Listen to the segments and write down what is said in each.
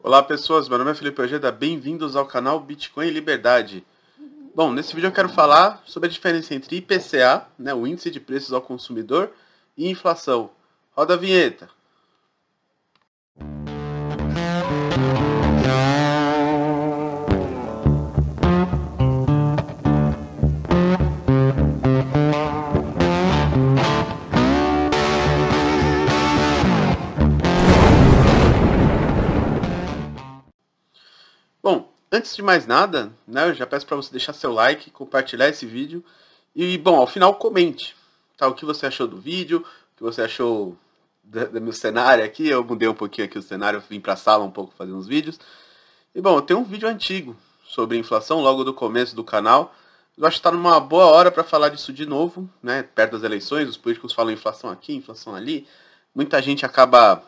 Olá pessoas, meu nome é Felipe Ojeda, bem-vindos ao canal Bitcoin e Liberdade. Bom, nesse vídeo eu quero falar sobre a diferença entre IPCA, né, o Índice de Preços ao Consumidor, e inflação. Roda a vinheta. Antes de mais nada, né, eu já peço para você deixar seu like, compartilhar esse vídeo e, bom, ao final comente, tá? O que você achou do vídeo, o que você achou do, meu cenário aqui. Eu mudei um pouquinho aqui o cenário, vim para a sala um pouco fazer uns vídeos. E, bom, eu tenho um vídeo antigo sobre inflação, logo do começo do canal. Eu acho que está numa boa hora para falar disso de novo, né? Perto das eleições, os políticos falam inflação aqui, inflação ali. Muita gente acaba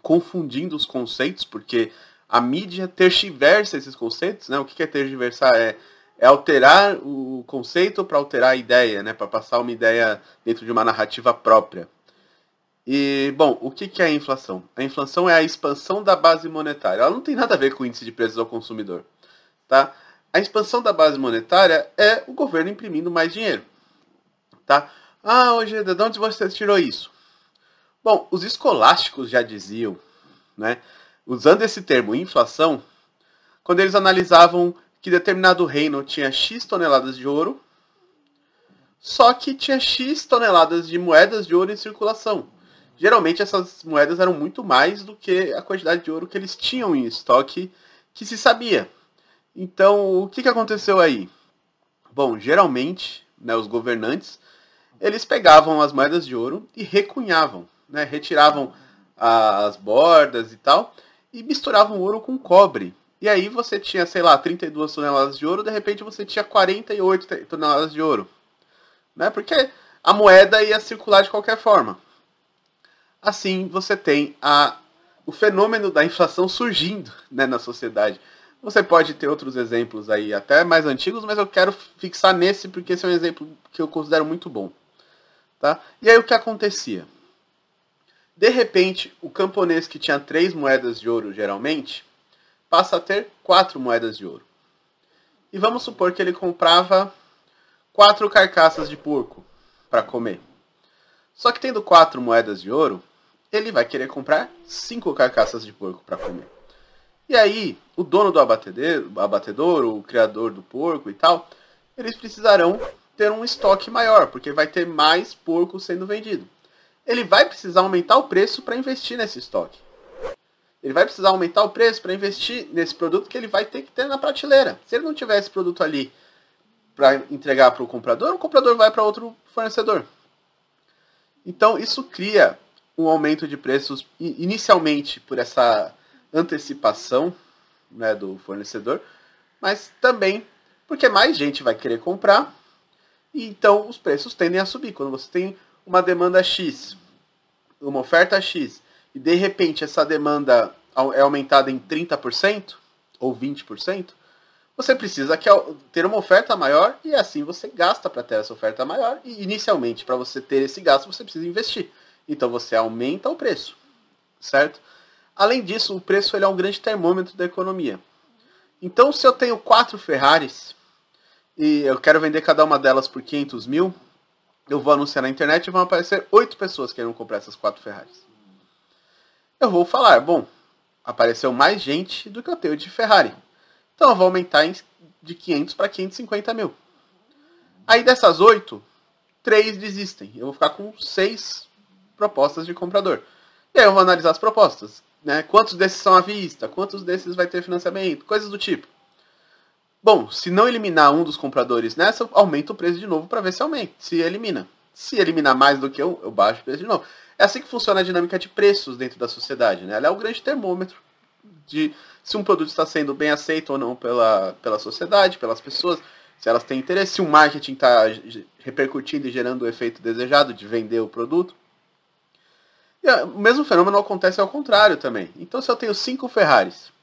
confundindo os conceitos, porque a mídia tergiversa esses conceitos, né? O que é tergiversar? É, é alterar o conceito para alterar a ideia, né? Para passar uma ideia dentro de uma narrativa própria. E, bom, o que é a inflação? A inflação é a expansão da base monetária. Ela não tem nada a ver com o índice de preços ao consumidor, tá? A expansão da base monetária é o governo imprimindo mais dinheiro, tá? Ah, hoje, de onde você tirou isso? Bom, os escolásticos já diziam, né? Usando esse termo inflação, quando eles analisavam que determinado reino tinha X toneladas de ouro, só que tinha X toneladas de moedas de ouro em circulação. Geralmente essas moedas eram muito mais do que a quantidade de ouro que eles tinham em estoque que se sabia. Então, o que, que aconteceu aí? Bom, geralmente, né, os governantes, eles pegavam as moedas de ouro e recunhavam, né, retiravam as bordas e tal, e misturavam ouro com cobre. E aí você tinha, sei lá, 32 toneladas de ouro, de repente você tinha 48 toneladas de ouro. Né? Porque a moeda ia circular de qualquer forma. Assim você tem a, o fenômeno da inflação surgindo né, na sociedade. Você pode ter outros exemplos aí, até mais antigos, mas eu quero fixar nesse porque esse é um exemplo que eu considero muito bom. Tá? E aí o que acontecia? De repente, o camponês que tinha três moedas de ouro geralmente, passa a ter quatro moedas de ouro. E vamos supor que ele comprava quatro carcaças de porco para comer. Só que tendo quatro moedas de ouro, ele vai querer comprar cinco carcaças de porco para comer. E aí, o dono do abatedouro, o criador do porco e tal, eles precisarão ter um estoque maior, porque vai ter mais porco sendo vendido ele vai precisar aumentar o preço para investir nesse estoque. Ele vai precisar aumentar o preço para investir nesse produto que ele vai ter que ter na prateleira. Se ele não tiver esse produto ali para entregar para o comprador, o comprador vai para outro fornecedor. Então isso cria um aumento de preços inicialmente por essa antecipação né, do fornecedor, mas também porque mais gente vai querer comprar e então os preços tendem a subir. Quando você tem uma demanda X, uma oferta X, e de repente essa demanda é aumentada em 30% ou 20%, você precisa ter uma oferta maior e assim você gasta para ter essa oferta maior. E inicialmente, para você ter esse gasto, você precisa investir. Então você aumenta o preço, certo? Além disso, o preço ele é um grande termômetro da economia. Então, se eu tenho quatro Ferraris e eu quero vender cada uma delas por 500 mil, eu vou anunciar na internet e vão aparecer oito pessoas querendo comprar essas quatro Ferraris. Eu vou falar, bom, apareceu mais gente do que eu tenho de Ferrari. Então eu vou aumentar de 500 para 550 mil. Aí dessas oito, três desistem. Eu vou ficar com seis propostas de comprador. E aí eu vou analisar as propostas. Né? Quantos desses são à vista? Quantos desses vai ter financiamento? Coisas do tipo. Bom, se não eliminar um dos compradores nessa, aumenta o preço de novo para ver se aumenta, se elimina. Se eliminar mais do que um, eu baixo o preço de novo. É assim que funciona a dinâmica de preços dentro da sociedade. Né? Ela é o grande termômetro de se um produto está sendo bem aceito ou não pela, pela sociedade, pelas pessoas, se elas têm interesse, se o marketing está repercutindo e gerando o efeito desejado de vender o produto. E o mesmo fenômeno acontece ao contrário também. Então, se eu tenho cinco Ferraris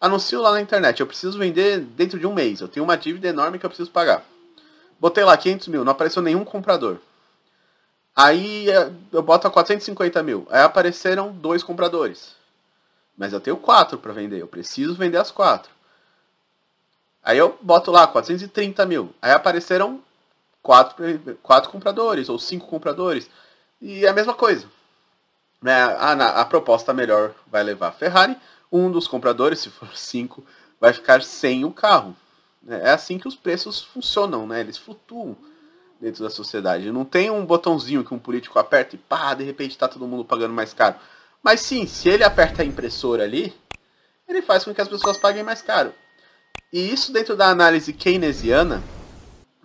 Anuncio lá na internet, eu preciso vender dentro de um mês, eu tenho uma dívida enorme que eu preciso pagar. Botei lá 500 mil, não apareceu nenhum comprador. Aí eh, eu boto a 450 mil, aí apareceram dois compradores. Mas eu tenho quatro para vender, eu preciso vender as quatro. Aí eu boto lá 430 mil. Aí apareceram quatro, quatro compradores ou cinco compradores. E é a mesma coisa. Né? A, a proposta melhor vai levar a Ferrari. Um dos compradores, se for cinco, vai ficar sem o carro. É assim que os preços funcionam, né? Eles flutuam dentro da sociedade. Não tem um botãozinho que um político aperta e pá, de repente está todo mundo pagando mais caro. Mas sim, se ele aperta a impressora ali, ele faz com que as pessoas paguem mais caro. E isso dentro da análise keynesiana,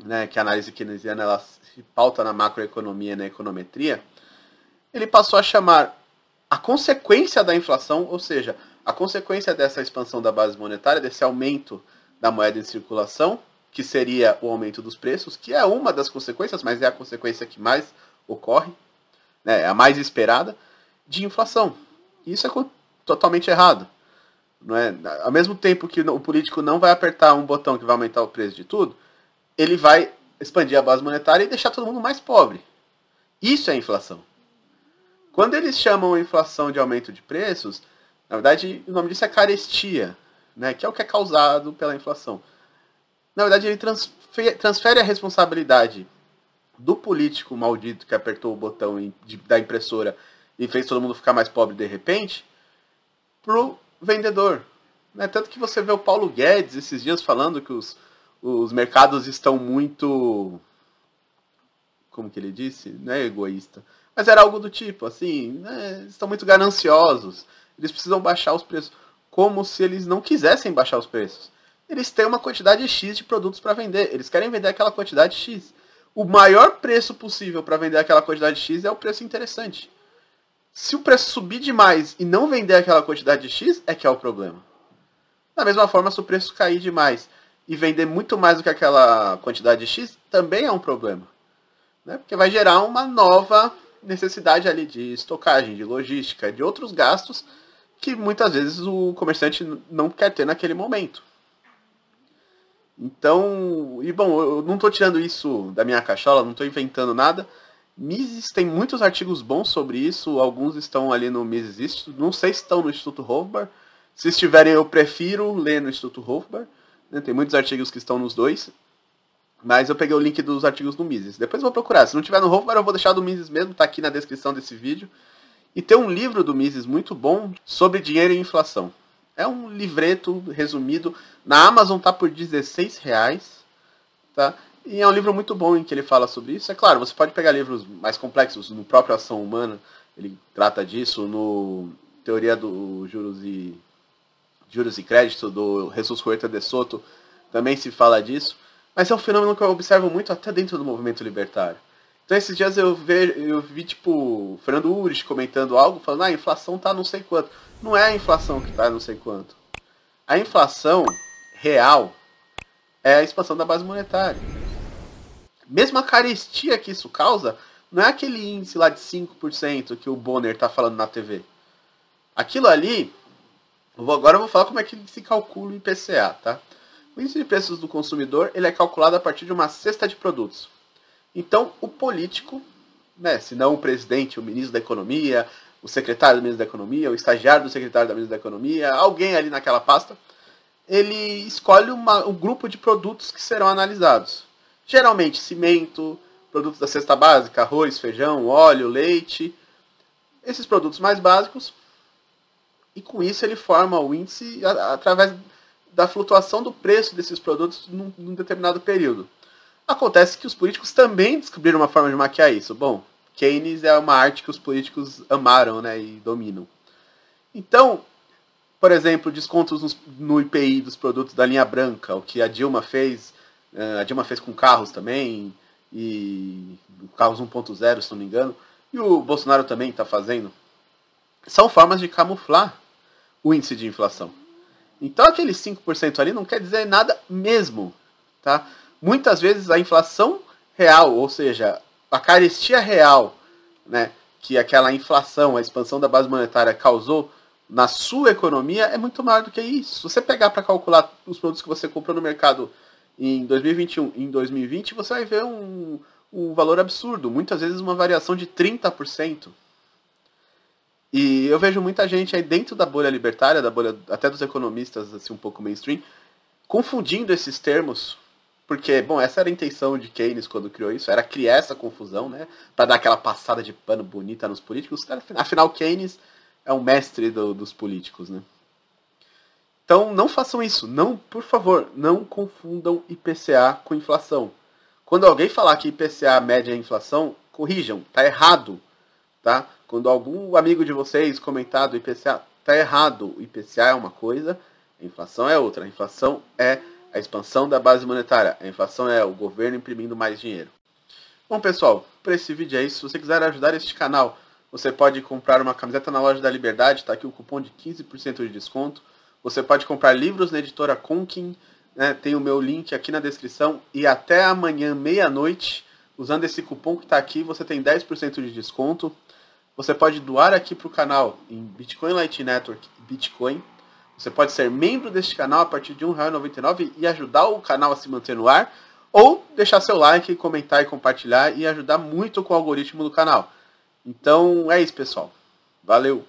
né, que a análise keynesiana ela se pauta na macroeconomia e na econometria, ele passou a chamar a consequência da inflação, ou seja, a consequência dessa expansão da base monetária, desse aumento da moeda em circulação, que seria o aumento dos preços, que é uma das consequências, mas é a consequência que mais ocorre, né, é a mais esperada, de inflação. Isso é totalmente errado. Não é? Ao mesmo tempo que o político não vai apertar um botão que vai aumentar o preço de tudo, ele vai expandir a base monetária e deixar todo mundo mais pobre. Isso é inflação. Quando eles chamam a inflação de aumento de preços, na verdade o nome disso é carestia, né, que é o que é causado pela inflação. Na verdade, ele transfere, transfere a responsabilidade do político maldito que apertou o botão de, da impressora e fez todo mundo ficar mais pobre de repente, pro vendedor. Né? Tanto que você vê o Paulo Guedes esses dias falando que os, os mercados estão muito. Como que ele disse? Não é egoísta. Mas era algo do tipo, assim, né? estão muito gananciosos. Eles precisam baixar os preços. Como se eles não quisessem baixar os preços. Eles têm uma quantidade X de produtos para vender. Eles querem vender aquela quantidade X. O maior preço possível para vender aquela quantidade X é o preço interessante. Se o preço subir demais e não vender aquela quantidade de X, é que é o problema. Da mesma forma, se o preço cair demais e vender muito mais do que aquela quantidade de X, também é um problema. Né? Porque vai gerar uma nova necessidade ali de estocagem, de logística, de outros gastos que muitas vezes o comerciante não quer ter naquele momento. Então, e bom, eu não estou tirando isso da minha cachola, não estou inventando nada. Mises tem muitos artigos bons sobre isso, alguns estão ali no Mises Institute, não sei se estão no Instituto Hofbauer. Se estiverem, eu prefiro ler no Instituto Hofbauer. Né? Tem muitos artigos que estão nos dois. Mas eu peguei o link dos artigos do Mises. Depois eu vou procurar. Se não tiver no Hofbauer, eu vou deixar do Mises mesmo, tá aqui na descrição desse vídeo. E tem um livro do Mises muito bom sobre dinheiro e inflação. É um livreto resumido. Na Amazon tá por 16 reais. Tá? E é um livro muito bom em que ele fala sobre isso. É claro, você pode pegar livros mais complexos, no próprio Ação Humana, ele trata disso, no Teoria do Juros e Juros e Crédito, do Jesus Huerta de Soto, também se fala disso. Mas é um fenômeno que eu observo muito até dentro do movimento libertário. Então esses dias eu vi, eu vi tipo, Fernando Urich comentando algo, falando, ah, a inflação tá não sei quanto. Não é a inflação que tá não sei quanto. A inflação real é a expansão da base monetária mesmo a carestia que isso causa, não é aquele índice lá de 5% que o Bonner está falando na TV. Aquilo ali, eu vou, agora eu vou falar como é que se calcula o IPCA, tá? O índice de preços do consumidor ele é calculado a partir de uma cesta de produtos. Então, o político, né, se não o presidente, o ministro da Economia, o secretário do ministro da Economia, o estagiário do secretário da ministra da Economia, alguém ali naquela pasta, ele escolhe uma, um grupo de produtos que serão analisados. Geralmente cimento, produtos da cesta básica, arroz, feijão, óleo, leite, esses produtos mais básicos. E com isso ele forma o índice através da flutuação do preço desses produtos num, num determinado período. Acontece que os políticos também descobriram uma forma de maquiar isso. Bom, Keynes é uma arte que os políticos amaram né, e dominam. Então, por exemplo, descontos no IPI dos produtos da linha branca, o que a Dilma fez é, a Dilma fez com carros também, e carros 1.0, se não me engano, e o Bolsonaro também está fazendo. São formas de camuflar o índice de inflação. Então aquele 5% ali não quer dizer nada mesmo. Tá? Muitas vezes a inflação real, ou seja, a carestia real, né, que aquela inflação, a expansão da base monetária causou na sua economia é muito maior do que isso. Se você pegar para calcular os produtos que você comprou no mercado em 2021 em 2020, você vai ver um, um valor absurdo, muitas vezes uma variação de 30%. E eu vejo muita gente aí dentro da bolha libertária, da bolha até dos economistas assim um pouco mainstream, confundindo esses termos, porque, bom, essa era a intenção de Keynes quando criou isso, era criar essa confusão, né, para dar aquela passada de pano bonita nos políticos. Afinal, Keynes é um mestre do, dos políticos, né? Então, não façam isso, não, por favor, não confundam IPCA com inflação. Quando alguém falar que IPCA mede a inflação, corrijam, tá errado, tá? Quando algum amigo de vocês comentar do IPCA, tá errado. O IPCA é uma coisa, a inflação é outra. A inflação é a expansão da base monetária. A inflação é o governo imprimindo mais dinheiro. Bom, pessoal, para esse vídeo é isso. Se você quiser ajudar este canal, você pode comprar uma camiseta na loja da Liberdade, está aqui o cupom de 15% de desconto. Você pode comprar livros na editora Conkin, né? tem o meu link aqui na descrição. E até amanhã, meia-noite, usando esse cupom que está aqui, você tem 10% de desconto. Você pode doar aqui para o canal em Bitcoin Light Network Bitcoin. Você pode ser membro deste canal a partir de R$1,99 e ajudar o canal a se manter no ar. Ou deixar seu like, comentar e compartilhar e ajudar muito com o algoritmo do canal. Então é isso, pessoal. Valeu!